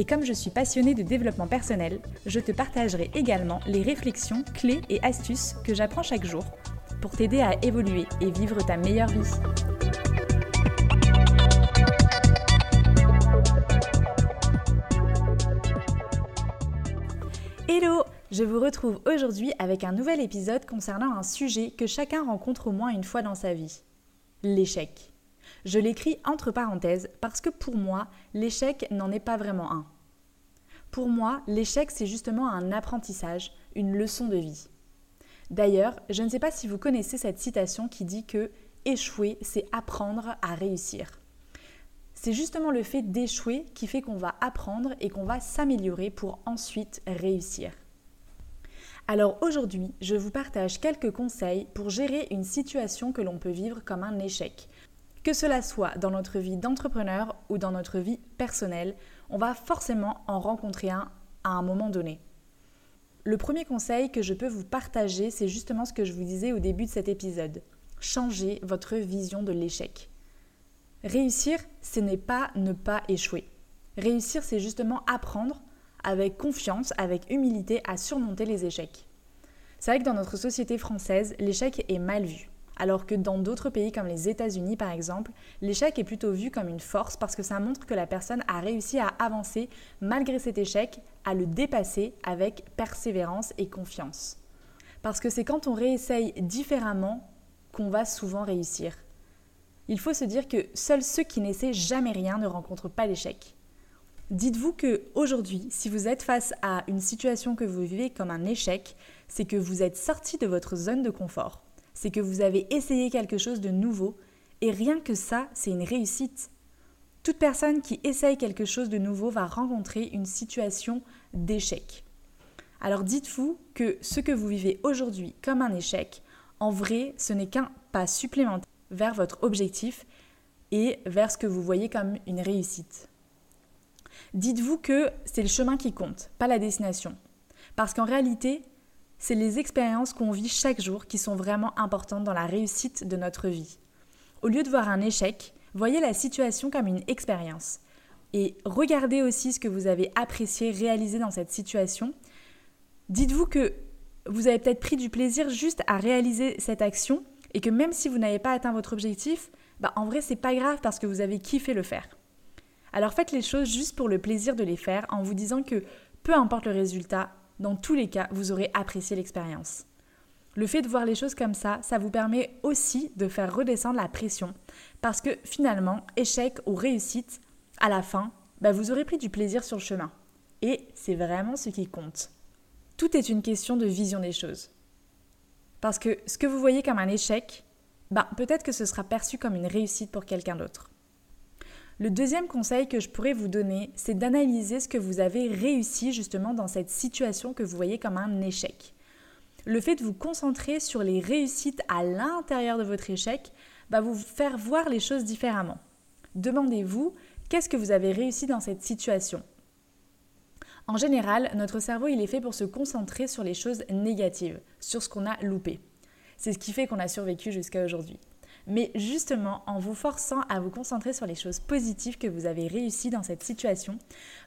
Et comme je suis passionnée de développement personnel, je te partagerai également les réflexions, clés et astuces que j'apprends chaque jour pour t'aider à évoluer et vivre ta meilleure vie. Hello Je vous retrouve aujourd'hui avec un nouvel épisode concernant un sujet que chacun rencontre au moins une fois dans sa vie. L'échec. Je l'écris entre parenthèses parce que pour moi, l'échec n'en est pas vraiment un. Pour moi, l'échec, c'est justement un apprentissage, une leçon de vie. D'ailleurs, je ne sais pas si vous connaissez cette citation qui dit que échouer, c'est apprendre à réussir. C'est justement le fait d'échouer qui fait qu'on va apprendre et qu'on va s'améliorer pour ensuite réussir. Alors aujourd'hui, je vous partage quelques conseils pour gérer une situation que l'on peut vivre comme un échec, que cela soit dans notre vie d'entrepreneur ou dans notre vie personnelle, on va forcément en rencontrer un à un moment donné. Le premier conseil que je peux vous partager, c'est justement ce que je vous disais au début de cet épisode. Changez votre vision de l'échec. Réussir, ce n'est pas ne pas échouer. Réussir, c'est justement apprendre avec confiance, avec humilité à surmonter les échecs. C'est vrai que dans notre société française, l'échec est mal vu alors que dans d'autres pays comme les États-Unis par exemple, l'échec est plutôt vu comme une force parce que ça montre que la personne a réussi à avancer malgré cet échec, à le dépasser avec persévérance et confiance. Parce que c'est quand on réessaye différemment qu'on va souvent réussir. Il faut se dire que seuls ceux qui n'essaient jamais rien ne rencontrent pas l'échec. Dites-vous que aujourd'hui, si vous êtes face à une situation que vous vivez comme un échec, c'est que vous êtes sorti de votre zone de confort c'est que vous avez essayé quelque chose de nouveau, et rien que ça, c'est une réussite. Toute personne qui essaye quelque chose de nouveau va rencontrer une situation d'échec. Alors dites-vous que ce que vous vivez aujourd'hui comme un échec, en vrai, ce n'est qu'un pas supplémentaire vers votre objectif et vers ce que vous voyez comme une réussite. Dites-vous que c'est le chemin qui compte, pas la destination. Parce qu'en réalité, c'est les expériences qu'on vit chaque jour qui sont vraiment importantes dans la réussite de notre vie. Au lieu de voir un échec, voyez la situation comme une expérience. Et regardez aussi ce que vous avez apprécié, réalisé dans cette situation. Dites-vous que vous avez peut-être pris du plaisir juste à réaliser cette action et que même si vous n'avez pas atteint votre objectif, bah en vrai c'est pas grave parce que vous avez kiffé le faire. Alors faites les choses juste pour le plaisir de les faire en vous disant que peu importe le résultat, dans tous les cas, vous aurez apprécié l'expérience. Le fait de voir les choses comme ça, ça vous permet aussi de faire redescendre la pression. Parce que finalement, échec ou réussite, à la fin, bah, vous aurez pris du plaisir sur le chemin. Et c'est vraiment ce qui compte. Tout est une question de vision des choses. Parce que ce que vous voyez comme un échec, bah, peut-être que ce sera perçu comme une réussite pour quelqu'un d'autre. Le deuxième conseil que je pourrais vous donner, c'est d'analyser ce que vous avez réussi justement dans cette situation que vous voyez comme un échec. Le fait de vous concentrer sur les réussites à l'intérieur de votre échec va vous faire voir les choses différemment. Demandez-vous qu'est-ce que vous avez réussi dans cette situation? En général, notre cerveau il est fait pour se concentrer sur les choses négatives, sur ce qu'on a loupé. C'est ce qui fait qu'on a survécu jusqu'à aujourd'hui mais justement en vous forçant à vous concentrer sur les choses positives que vous avez réussies dans cette situation,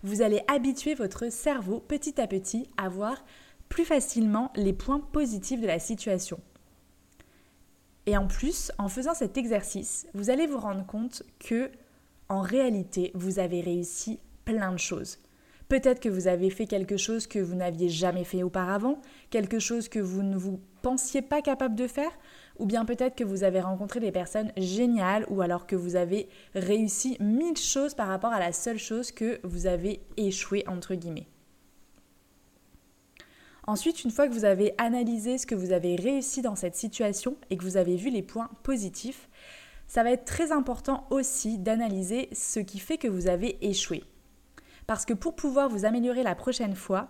vous allez habituer votre cerveau petit à petit à voir plus facilement les points positifs de la situation. Et en plus, en faisant cet exercice, vous allez vous rendre compte que en réalité, vous avez réussi plein de choses. Peut-être que vous avez fait quelque chose que vous n'aviez jamais fait auparavant, quelque chose que vous ne vous pensiez pas capable de faire, ou bien peut-être que vous avez rencontré des personnes géniales, ou alors que vous avez réussi mille choses par rapport à la seule chose que vous avez échoué, entre guillemets. Ensuite, une fois que vous avez analysé ce que vous avez réussi dans cette situation et que vous avez vu les points positifs, ça va être très important aussi d'analyser ce qui fait que vous avez échoué. Parce que pour pouvoir vous améliorer la prochaine fois,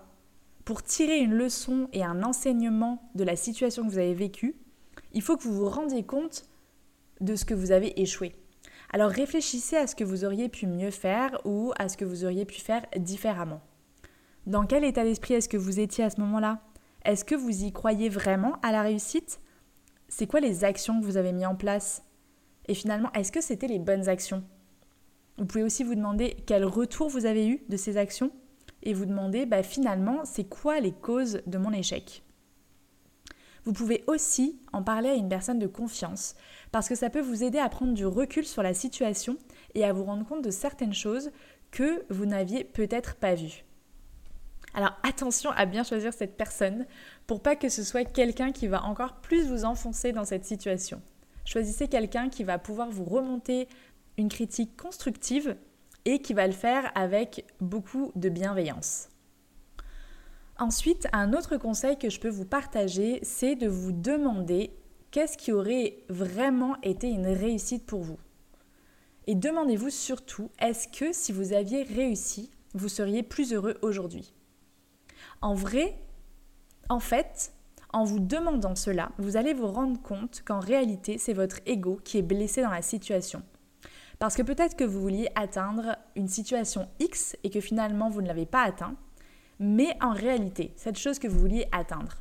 pour tirer une leçon et un enseignement de la situation que vous avez vécue, il faut que vous vous rendiez compte de ce que vous avez échoué. Alors réfléchissez à ce que vous auriez pu mieux faire ou à ce que vous auriez pu faire différemment. Dans quel état d'esprit est-ce que vous étiez à ce moment-là? Est-ce que vous y croyez vraiment à la réussite? C'est quoi les actions que vous avez mises en place? Et finalement, est-ce que c'était les bonnes actions? Vous pouvez aussi vous demander quel retour vous avez eu de ces actions et vous demander bah, finalement c'est quoi les causes de mon échec? Vous pouvez aussi en parler à une personne de confiance parce que ça peut vous aider à prendre du recul sur la situation et à vous rendre compte de certaines choses que vous n'aviez peut-être pas vues. Alors attention à bien choisir cette personne pour pas que ce soit quelqu'un qui va encore plus vous enfoncer dans cette situation. Choisissez quelqu'un qui va pouvoir vous remonter une critique constructive et qui va le faire avec beaucoup de bienveillance. Ensuite, un autre conseil que je peux vous partager, c'est de vous demander qu'est-ce qui aurait vraiment été une réussite pour vous. Et demandez-vous surtout, est-ce que si vous aviez réussi, vous seriez plus heureux aujourd'hui? En vrai, en fait, en vous demandant cela, vous allez vous rendre compte qu'en réalité, c'est votre ego qui est blessé dans la situation. Parce que peut-être que vous vouliez atteindre une situation X et que finalement vous ne l'avez pas atteint, mais en réalité, cette chose que vous vouliez atteindre,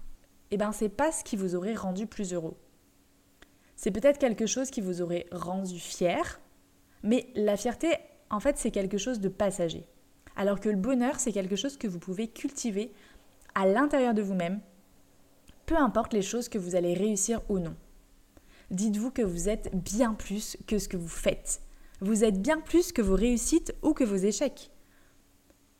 eh ben c'est pas ce qui vous aurait rendu plus heureux. C'est peut-être quelque chose qui vous aurait rendu fier, mais la fierté, en fait, c'est quelque chose de passager. Alors que le bonheur, c'est quelque chose que vous pouvez cultiver à l'intérieur de vous-même, peu importe les choses que vous allez réussir ou non. Dites-vous que vous êtes bien plus que ce que vous faites vous êtes bien plus que vos réussites ou que vos échecs.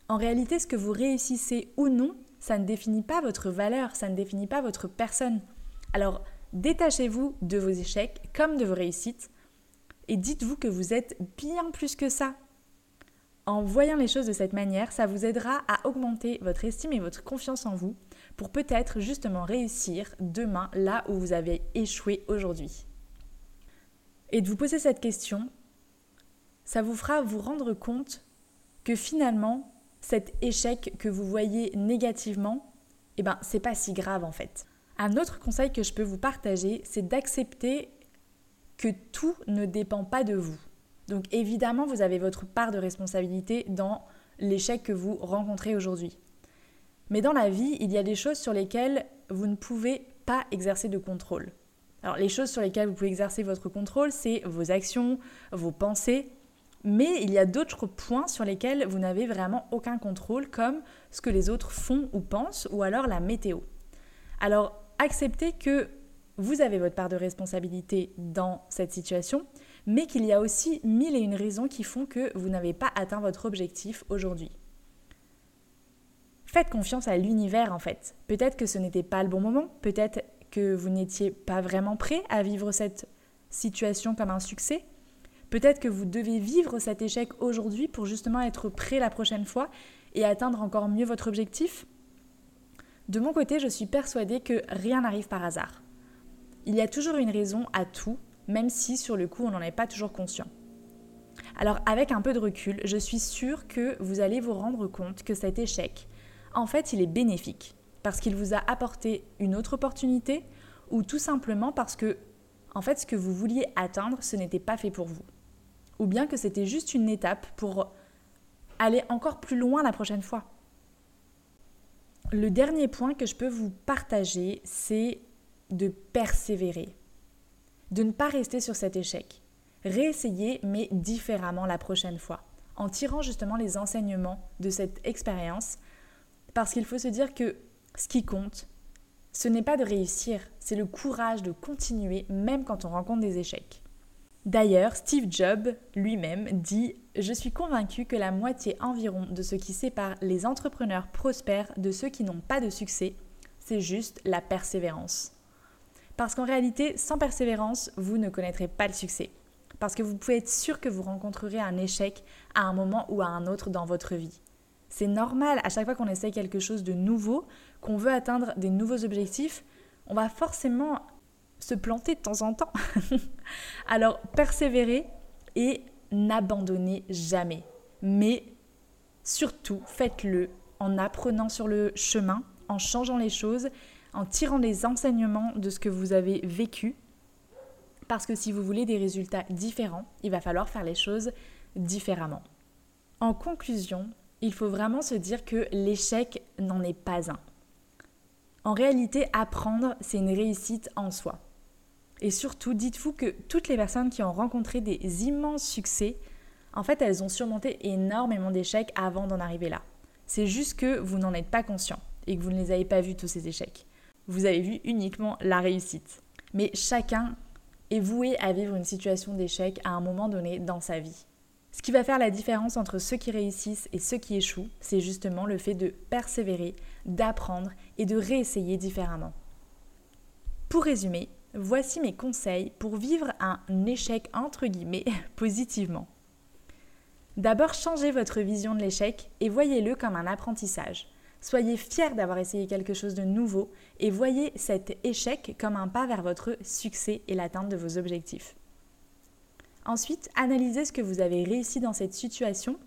En réalité, ce que vous réussissez ou non, ça ne définit pas votre valeur, ça ne définit pas votre personne. Alors, détachez-vous de vos échecs comme de vos réussites et dites-vous que vous êtes bien plus que ça. En voyant les choses de cette manière, ça vous aidera à augmenter votre estime et votre confiance en vous pour peut-être justement réussir demain là où vous avez échoué aujourd'hui. Et de vous poser cette question, ça vous fera vous rendre compte que finalement, cet échec que vous voyez négativement, eh ben, c'est pas si grave en fait. Un autre conseil que je peux vous partager, c'est d'accepter que tout ne dépend pas de vous. Donc évidemment, vous avez votre part de responsabilité dans l'échec que vous rencontrez aujourd'hui. Mais dans la vie, il y a des choses sur lesquelles vous ne pouvez pas exercer de contrôle. Alors les choses sur lesquelles vous pouvez exercer votre contrôle, c'est vos actions, vos pensées, mais il y a d'autres points sur lesquels vous n'avez vraiment aucun contrôle, comme ce que les autres font ou pensent, ou alors la météo. Alors, acceptez que vous avez votre part de responsabilité dans cette situation, mais qu'il y a aussi mille et une raisons qui font que vous n'avez pas atteint votre objectif aujourd'hui. Faites confiance à l'univers en fait. Peut-être que ce n'était pas le bon moment, peut-être que vous n'étiez pas vraiment prêt à vivre cette situation comme un succès, Peut-être que vous devez vivre cet échec aujourd'hui pour justement être prêt la prochaine fois et atteindre encore mieux votre objectif. De mon côté, je suis persuadée que rien n'arrive par hasard. Il y a toujours une raison à tout, même si sur le coup on n'en est pas toujours conscient. Alors avec un peu de recul, je suis sûre que vous allez vous rendre compte que cet échec, en fait, il est bénéfique parce qu'il vous a apporté une autre opportunité ou tout simplement parce que en fait ce que vous vouliez atteindre, ce n'était pas fait pour vous ou bien que c'était juste une étape pour aller encore plus loin la prochaine fois. Le dernier point que je peux vous partager, c'est de persévérer, de ne pas rester sur cet échec. Réessayer, mais différemment la prochaine fois, en tirant justement les enseignements de cette expérience, parce qu'il faut se dire que ce qui compte, ce n'est pas de réussir, c'est le courage de continuer même quand on rencontre des échecs. D'ailleurs, Steve Jobs lui-même dit Je suis convaincu que la moitié environ de ce qui sépare les entrepreneurs prospères de ceux qui n'ont pas de succès, c'est juste la persévérance. Parce qu'en réalité, sans persévérance, vous ne connaîtrez pas le succès. Parce que vous pouvez être sûr que vous rencontrerez un échec à un moment ou à un autre dans votre vie. C'est normal, à chaque fois qu'on essaye quelque chose de nouveau, qu'on veut atteindre des nouveaux objectifs, on va forcément se planter de temps en temps. Alors, persévérez et n'abandonnez jamais. Mais surtout, faites-le en apprenant sur le chemin en changeant les choses, en tirant des enseignements de ce que vous avez vécu. Parce que si vous voulez des résultats différents, il va falloir faire les choses différemment. En conclusion, il faut vraiment se dire que l'échec n'en est pas un. En réalité, apprendre, c'est une réussite en soi. Et surtout, dites-vous que toutes les personnes qui ont rencontré des immenses succès, en fait, elles ont surmonté énormément d'échecs avant d'en arriver là. C'est juste que vous n'en êtes pas conscient et que vous ne les avez pas vus tous ces échecs. Vous avez vu uniquement la réussite. Mais chacun est voué à vivre une situation d'échec à un moment donné dans sa vie. Ce qui va faire la différence entre ceux qui réussissent et ceux qui échouent, c'est justement le fait de persévérer, d'apprendre et de réessayer différemment. Pour résumer, voici mes conseils pour vivre un échec entre guillemets positivement. D'abord, changez votre vision de l'échec et voyez-le comme un apprentissage. Soyez fiers d'avoir essayé quelque chose de nouveau et voyez cet échec comme un pas vers votre succès et l'atteinte de vos objectifs. Ensuite, analysez ce que vous avez réussi dans cette situation.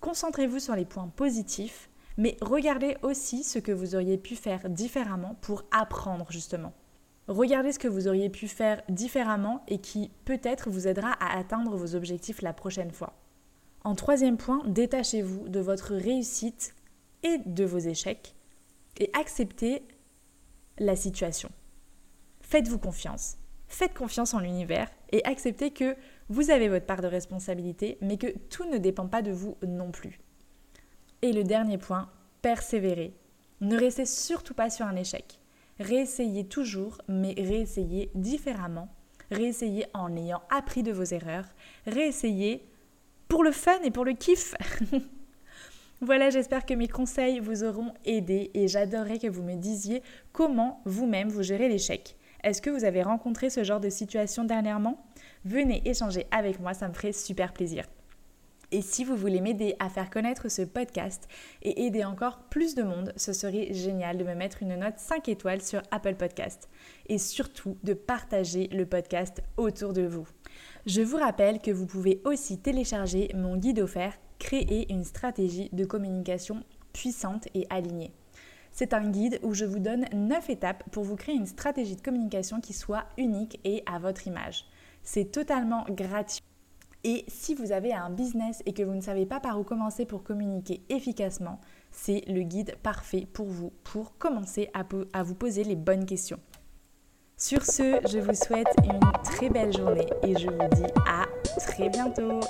Concentrez-vous sur les points positifs, mais regardez aussi ce que vous auriez pu faire différemment pour apprendre justement. Regardez ce que vous auriez pu faire différemment et qui peut-être vous aidera à atteindre vos objectifs la prochaine fois. En troisième point, détachez-vous de votre réussite et de vos échecs et acceptez la situation. Faites-vous confiance. Faites confiance en l'univers et acceptez que vous avez votre part de responsabilité, mais que tout ne dépend pas de vous non plus. Et le dernier point, persévérez. Ne restez surtout pas sur un échec. Réessayez toujours, mais réessayez différemment. Réessayez en ayant appris de vos erreurs. Réessayez pour le fun et pour le kiff. Voilà, j'espère que mes conseils vous auront aidé et j'adorerais que vous me disiez comment vous-même vous gérez l'échec. Est-ce que vous avez rencontré ce genre de situation dernièrement? Venez échanger avec moi, ça me ferait super plaisir. Et si vous voulez m'aider à faire connaître ce podcast et aider encore plus de monde, ce serait génial de me mettre une note 5 étoiles sur Apple Podcast et surtout de partager le podcast autour de vous. Je vous rappelle que vous pouvez aussi télécharger mon guide offert Créer une stratégie de communication puissante et alignée. C'est un guide où je vous donne 9 étapes pour vous créer une stratégie de communication qui soit unique et à votre image. C'est totalement gratuit. Et si vous avez un business et que vous ne savez pas par où commencer pour communiquer efficacement, c'est le guide parfait pour vous, pour commencer à, vous poser les bonnes questions. Sur ce, je vous souhaite une très belle journée et je vous dis à très bientôt